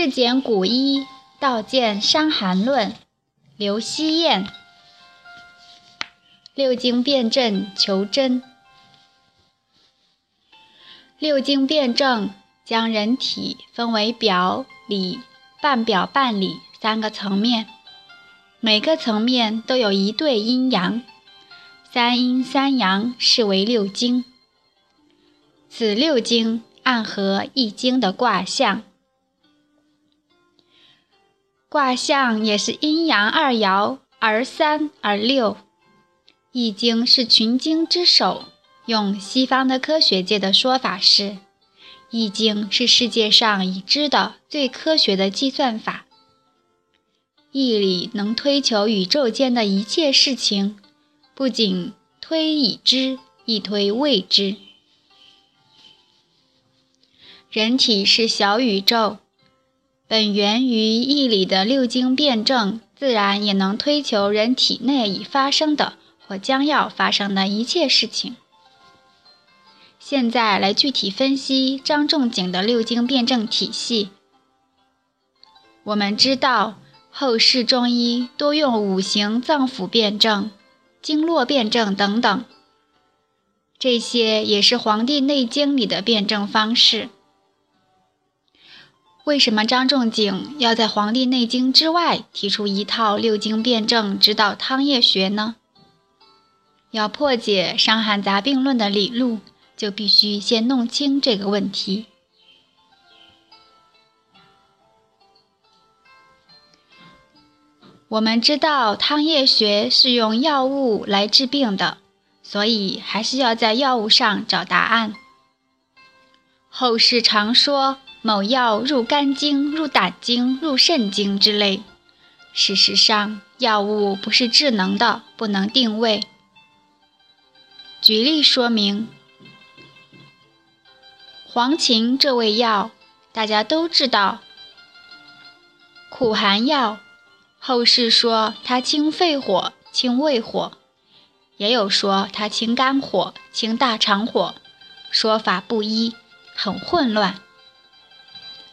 至简古医，道见伤寒论，刘希燕。六经辩证求真。六经辩证将人体分为表里、半表半里三个层面，每个层面都有一对阴阳，三阴三阳视为六经。此六经暗合易经的卦象。卦象也是阴阳二爻，而三而六。易经是群经之首，用西方的科学界的说法是，易经是世界上已知的最科学的计算法。易理能推求宇宙间的一切事情，不仅推已知，亦推未知。人体是小宇宙。本源于义理的六经辩证，自然也能推求人体内已发生的或将要发生的一切事情。现在来具体分析张仲景的六经辩证体系。我们知道，后世中医多用五行脏腑辩证、经络辩证等等，这些也是《黄帝内经》里的辩证方式。为什么张仲景要在《黄帝内经》之外提出一套六经辩证指导汤液学呢？要破解《伤寒杂病论》的理路，就必须先弄清这个问题。我们知道汤液学是用药物来治病的，所以还是要在药物上找答案。后世常说。某药入肝经、入胆经、入肾经之类。事实上，药物不是智能的，不能定位。举例说明，黄芩这味药，大家都知道，苦寒药。后世说它清肺火、清胃火，也有说它清肝火、清大肠火，说法不一，很混乱。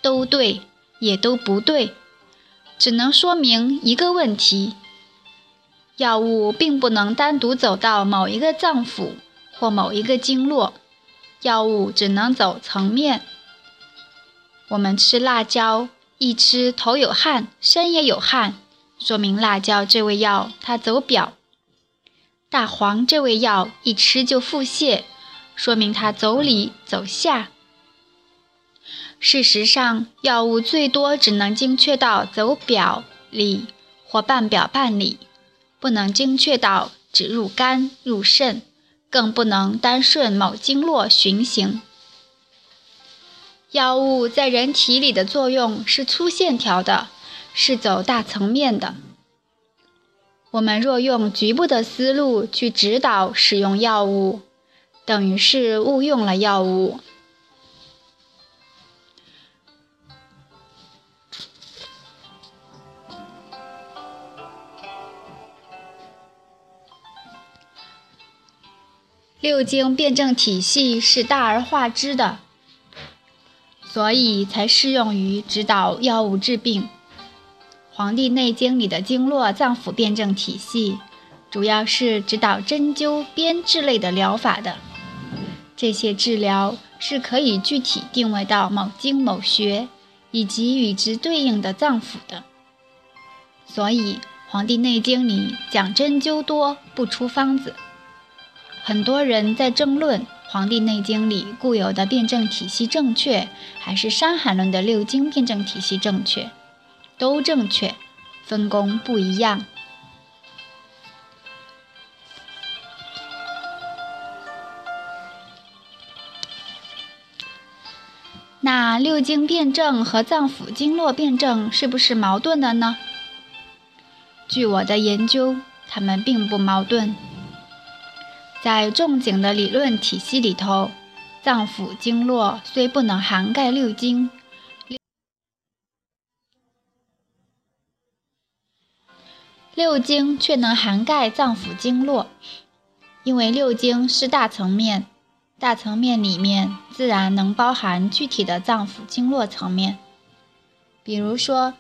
都对，也都不对，只能说明一个问题：药物并不能单独走到某一个脏腑或某一个经络，药物只能走层面。我们吃辣椒，一吃头有汗，身也有汗，说明辣椒这味药它走表；大黄这味药一吃就腹泻，说明它走里走下。事实上，药物最多只能精确到走表里或半表半里，不能精确到只入肝入肾，更不能单顺某经络循行。药物在人体里的作用是粗线条的，是走大层面的。我们若用局部的思路去指导使用药物，等于是误用了药物。六经辩证体系是大而化之的，所以才适用于指导药物治病。《黄帝内经》里的经络脏腑辩证体系，主要是指导针灸、编制类的疗法的。这些治疗是可以具体定位到某经某穴，以及与之对应的脏腑的。所以，《黄帝内经》里讲针灸多，不出方子。很多人在争论《黄帝内经》里固有的辩证体系正确，还是《伤寒论》的六经辩证体系正确？都正确，分工不一样。那六经辩证和脏腑经络辩证是不是矛盾的呢？据我的研究，它们并不矛盾。在仲景的理论体系里头，脏腑经络虽不能涵盖六经，六经却能涵盖脏腑经络，因为六经是大层面，大层面里面自然能包含具体的脏腑经络层面。比如说，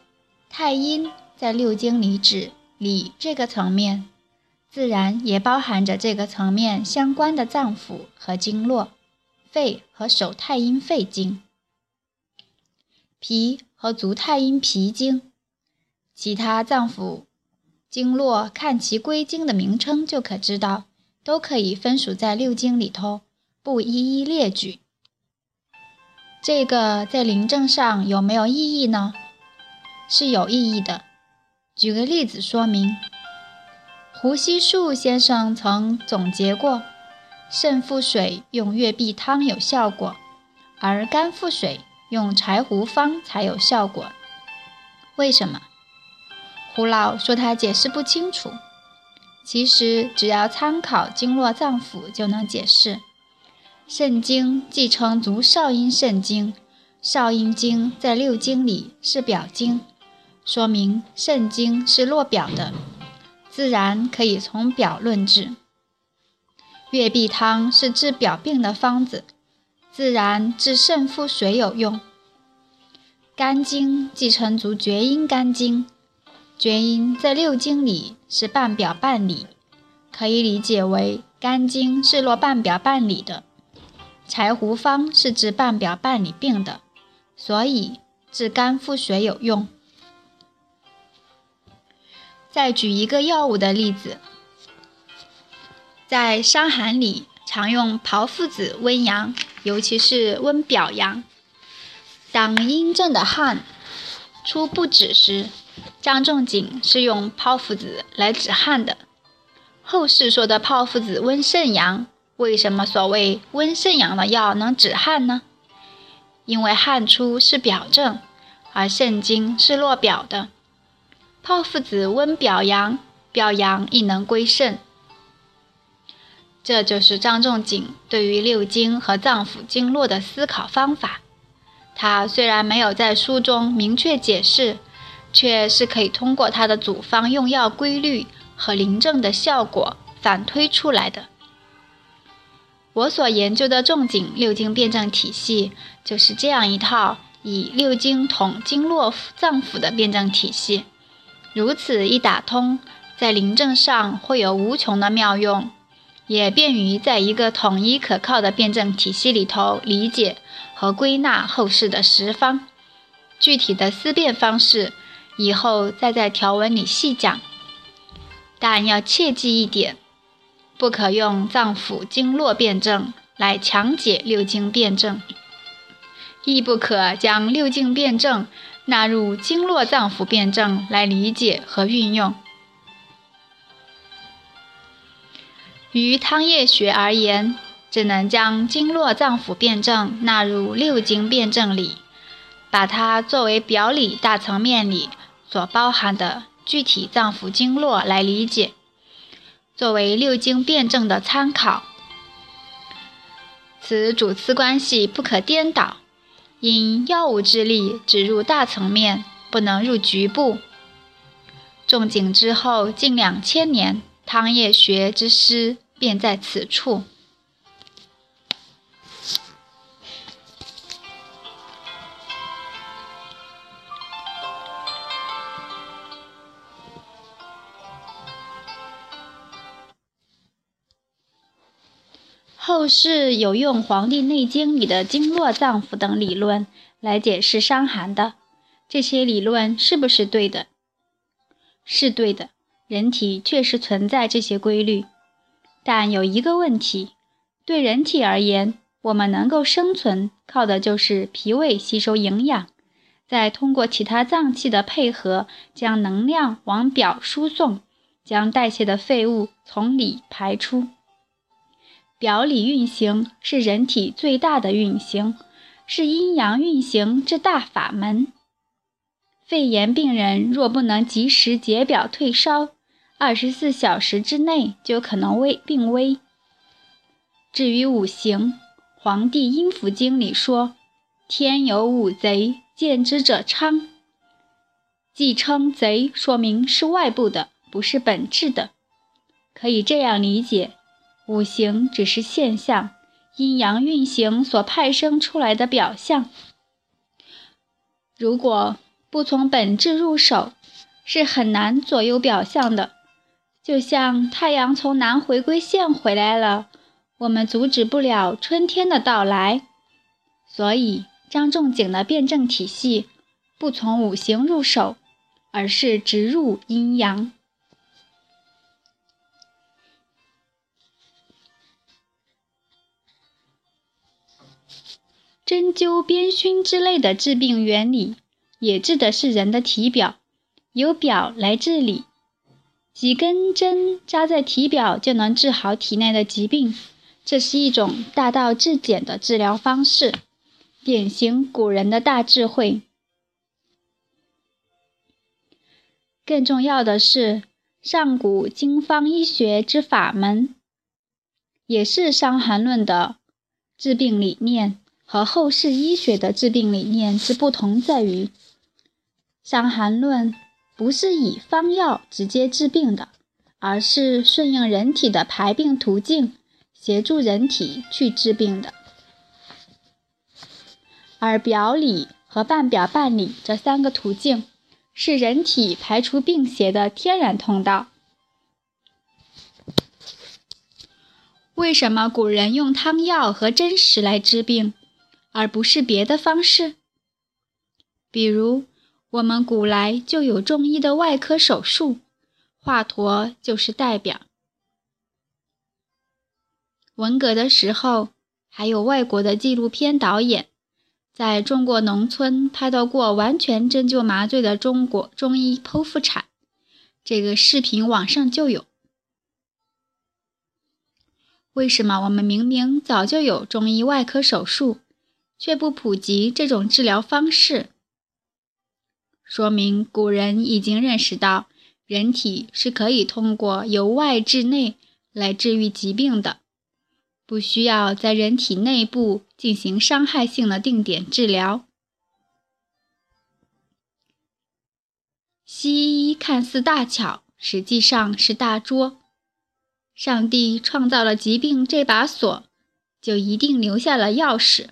太阴在六经里指里这个层面，自然也包含着这个层面相关的脏腑和经络，肺和手太阴肺经，脾和足太阴脾经，其他脏腑经络看其归经的名称就可知道，都可以分属在六经里头，不一一列举。这个在临证上有没有意义呢？是有意义的。举个例子说明，胡锡树先生曾总结过，肾腹水用月碧汤有效果，而肝腹水用柴胡方才有效果。为什么？胡老说他解释不清楚。其实只要参考经络脏腑就能解释。肾经既称足少阴肾经，少阴经在六经里是表经，说明肾经是落表的，自然可以从表论治。月碧汤是治表病的方子，自然治肾腹水有用。肝经既称足厥阴肝经，厥阴在六经里是半表半里，可以理解为肝经是落半表半里的。柴胡方是治半表半里病的，所以治肝腹水有用。再举一个药物的例子，在伤寒里常用炮附子温阳，尤其是温表阳。当阴症的汗出不止时，张仲景是用炮附子来止汗的。后世说的炮附子温肾阳。为什么所谓温肾阳的药能止汗呢？因为汗出是表症，而肾经是络表的。炮附子温表阳，表阳亦能归肾。这就是张仲景对于六经和脏腑经络的思考方法。他虽然没有在书中明确解释，却是可以通过他的组方用药规律和临证的效果反推出来的。我所研究的仲景六经辩证体系，就是这样一套以六经统经络脏腑的辩证体系。如此一打通，在临证上会有无穷的妙用，也便于在一个统一可靠的辩证体系里头理解和归纳后世的十方。具体的思辨方式，以后再在条文里细讲。但要切记一点。不可用脏腑经络辩证来强解六经辩证，亦不可将六经辩证纳入经络脏腑辩证来理解和运用。于汤液学而言，只能将经络脏腑辩证纳入六经辩证里，把它作为表里大层面里所包含的具体脏腑经络来理解。作为六经辩证的参考，此主次关系不可颠倒。因药物之力只入大层面，不能入局部。仲景之后近两千年，汤液学之师便在此处。后世有用《黄帝内经》里的经络脏腑等理论来解释伤寒的，这些理论是不是对的？是对的，人体确实存在这些规律。但有一个问题，对人体而言，我们能够生存，靠的就是脾胃吸收营养，再通过其他脏器的配合，将能量往表输送，将代谢的废物从里排出。表里运行是人体最大的运行，是阴阳运行之大法门。肺炎病人若不能及时解表退烧，二十四小时之内就可能危病危。至于五行，《黄帝阴符经》里说：“天有五贼，见之者昌。”既称贼，说明是外部的，不是本质的。可以这样理解。五行只是现象，阴阳运行所派生出来的表象。如果不从本质入手，是很难左右表象的。就像太阳从南回归线回来了，我们阻止不了春天的到来。所以，张仲景的辩证体系不从五行入手，而是直入阴阳。针灸、鞭熏之类的治病原理，也治的是人的体表，由表来治理。几根针扎在体表就能治好体内的疾病，这是一种大道至简的治疗方式，典型古人的大智慧。更重要的是，上古经方医学之法门，也是《伤寒论》的治病理念。和后世医学的治病理念之不同在于，《伤寒论》不是以方药直接治病的，而是顺应人体的排病途径，协助人体去治病的。而表里和半表半里这三个途径，是人体排除病邪的天然通道。为什么古人用汤药和针石来治病？而不是别的方式，比如我们古来就有中医的外科手术，华佗就是代表。文革的时候，还有外国的纪录片导演在中国农村拍到过完全针灸麻醉的中国中医剖腹产，这个视频网上就有。为什么我们明明早就有中医外科手术？却不普及这种治疗方式，说明古人已经认识到人体是可以通过由外至内来治愈疾病的，不需要在人体内部进行伤害性的定点治疗。西医看似大巧，实际上是大拙。上帝创造了疾病这把锁，就一定留下了钥匙。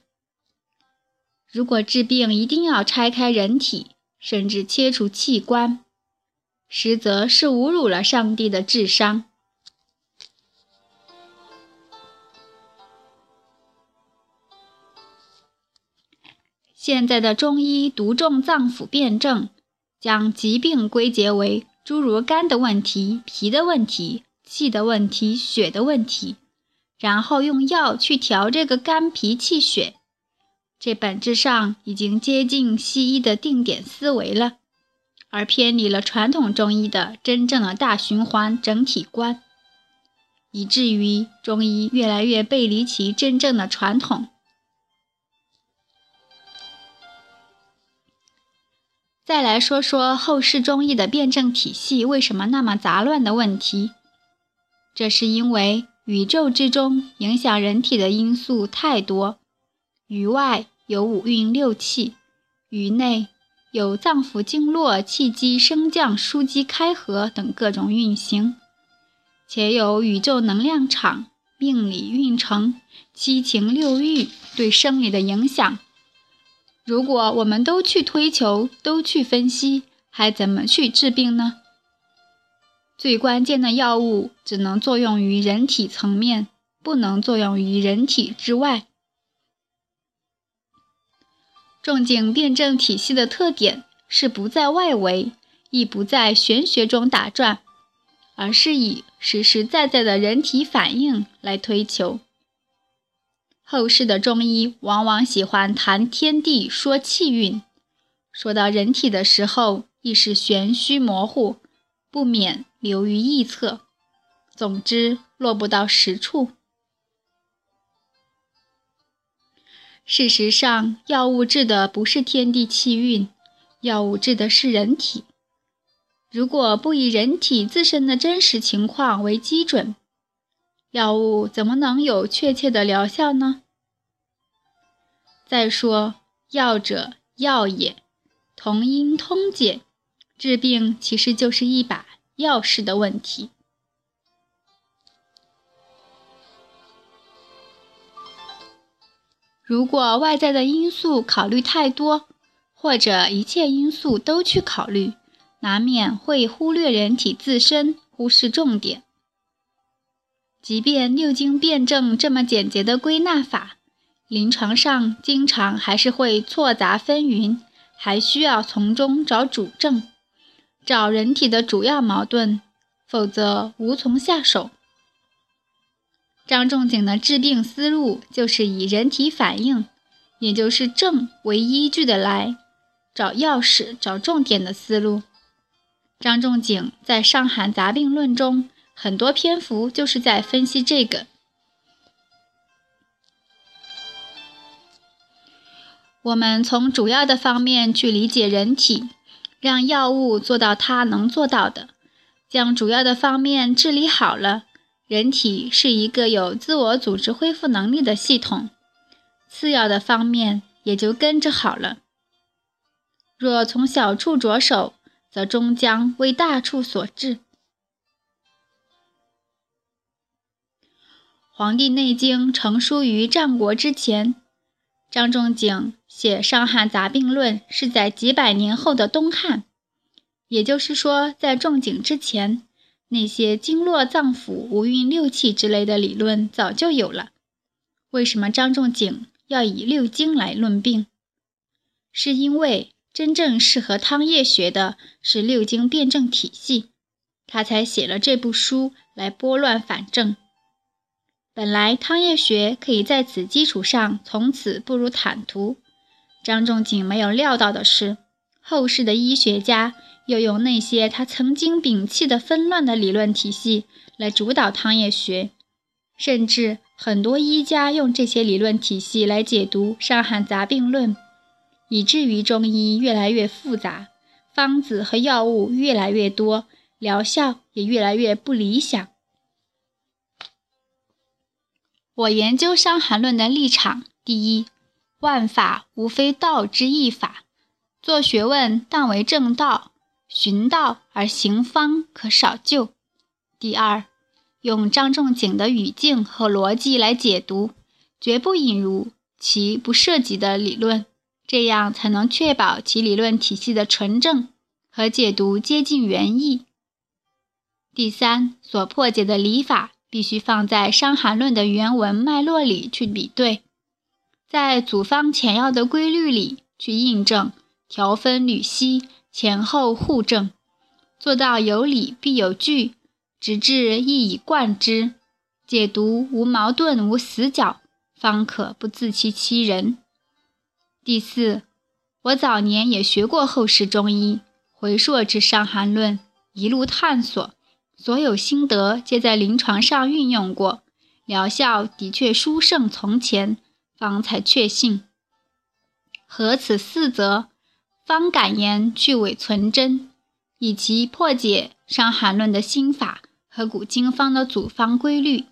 如果治病一定要拆开人体，甚至切除器官，实则是侮辱了上帝的智商。现在的中医独重脏腑辩证，将疾病归结为诸如肝的问题、脾的问题、气的问题、血的问题，然后用药去调这个肝、脾、气、血。这本质上已经接近西医的定点思维了，而偏离了传统中医的真正的大循环整体观，以至于中医越来越背离其真正的传统。再来说说后世中医的辩证体系为什么那么杂乱的问题，这是因为宇宙之中影响人体的因素太多，于外。有五运六气，于内有脏腑经络、气机升降、枢机开合等各种运行，且有宇宙能量场、命理运程、七情六欲对生理的影响。如果我们都去推求、都去分析，还怎么去治病呢？最关键的药物只能作用于人体层面，不能作用于人体之外。仲景辩证体系的特点是不在外围，亦不在玄学中打转，而是以实实在在的人体反应来推求。后世的中医往往喜欢谈天地、说气运，说到人体的时候，亦是玄虚模糊，不免流于臆测。总之，落不到实处。事实上，药物治的不是天地气运，药物治的是人体。如果不以人体自身的真实情况为基准，药物怎么能有确切的疗效呢？再说，药者药也，同音通解，治病其实就是一把钥匙的问题。如果外在的因素考虑太多，或者一切因素都去考虑，难免会忽略人体自身，忽视重点。即便六经辩证这么简洁的归纳法，临床上经常还是会错杂纷纭，还需要从中找主症，找人体的主要矛盾，否则无从下手。张仲景的治病思路就是以人体反应，也就是症为依据的来。找钥匙、找重点的思路。张仲景在《伤寒杂病论》中很多篇幅就是在分析这个。我们从主要的方面去理解人体，让药物做到它能做到的，将主要的方面治理好了，人体是一个有自我组织恢复能力的系统，次要的方面也就跟着好了。若从小处着手，则终将为大处所致。《黄帝内经》成书于战国之前，张仲景写《伤寒杂病论》是在几百年后的东汉，也就是说，在仲景之前，那些经络脏腑、五运六气之类的理论早就有了。为什么张仲景要以六经来论病？是因为。真正适合汤液学的是六经辩证体系，他才写了这部书来拨乱反正。本来汤液学可以在此基础上从此步入坦途，张仲景没有料到的是，后世的医学家又用那些他曾经摒弃的纷乱的理论体系来主导汤液学，甚至很多医家用这些理论体系来解读《伤寒杂病论》。以至于中医越来越复杂，方子和药物越来越多，疗效也越来越不理想。我研究《伤寒论》的立场：第一，万法无非道之一法，做学问当为正道，循道而行方可少救；第二，用张仲景的语境和逻辑来解读，绝不引入其不涉及的理论。这样才能确保其理论体系的纯正和解读接近原意。第三，所破解的理法必须放在《伤寒论》的原文脉络里去比对，在组方前要的规律里去印证，调分缕析，前后互证，做到有理必有据，直至一以贯之，解读无矛盾无死角，方可不自欺欺人。第四，我早年也学过后世中医，回溯至《伤寒论》，一路探索，所有心得皆在临床上运用过，疗效的确殊胜从前，方才确信。合此四则，方敢言去伪存真，以及破解《伤寒论》的心法和古今方的组方规律。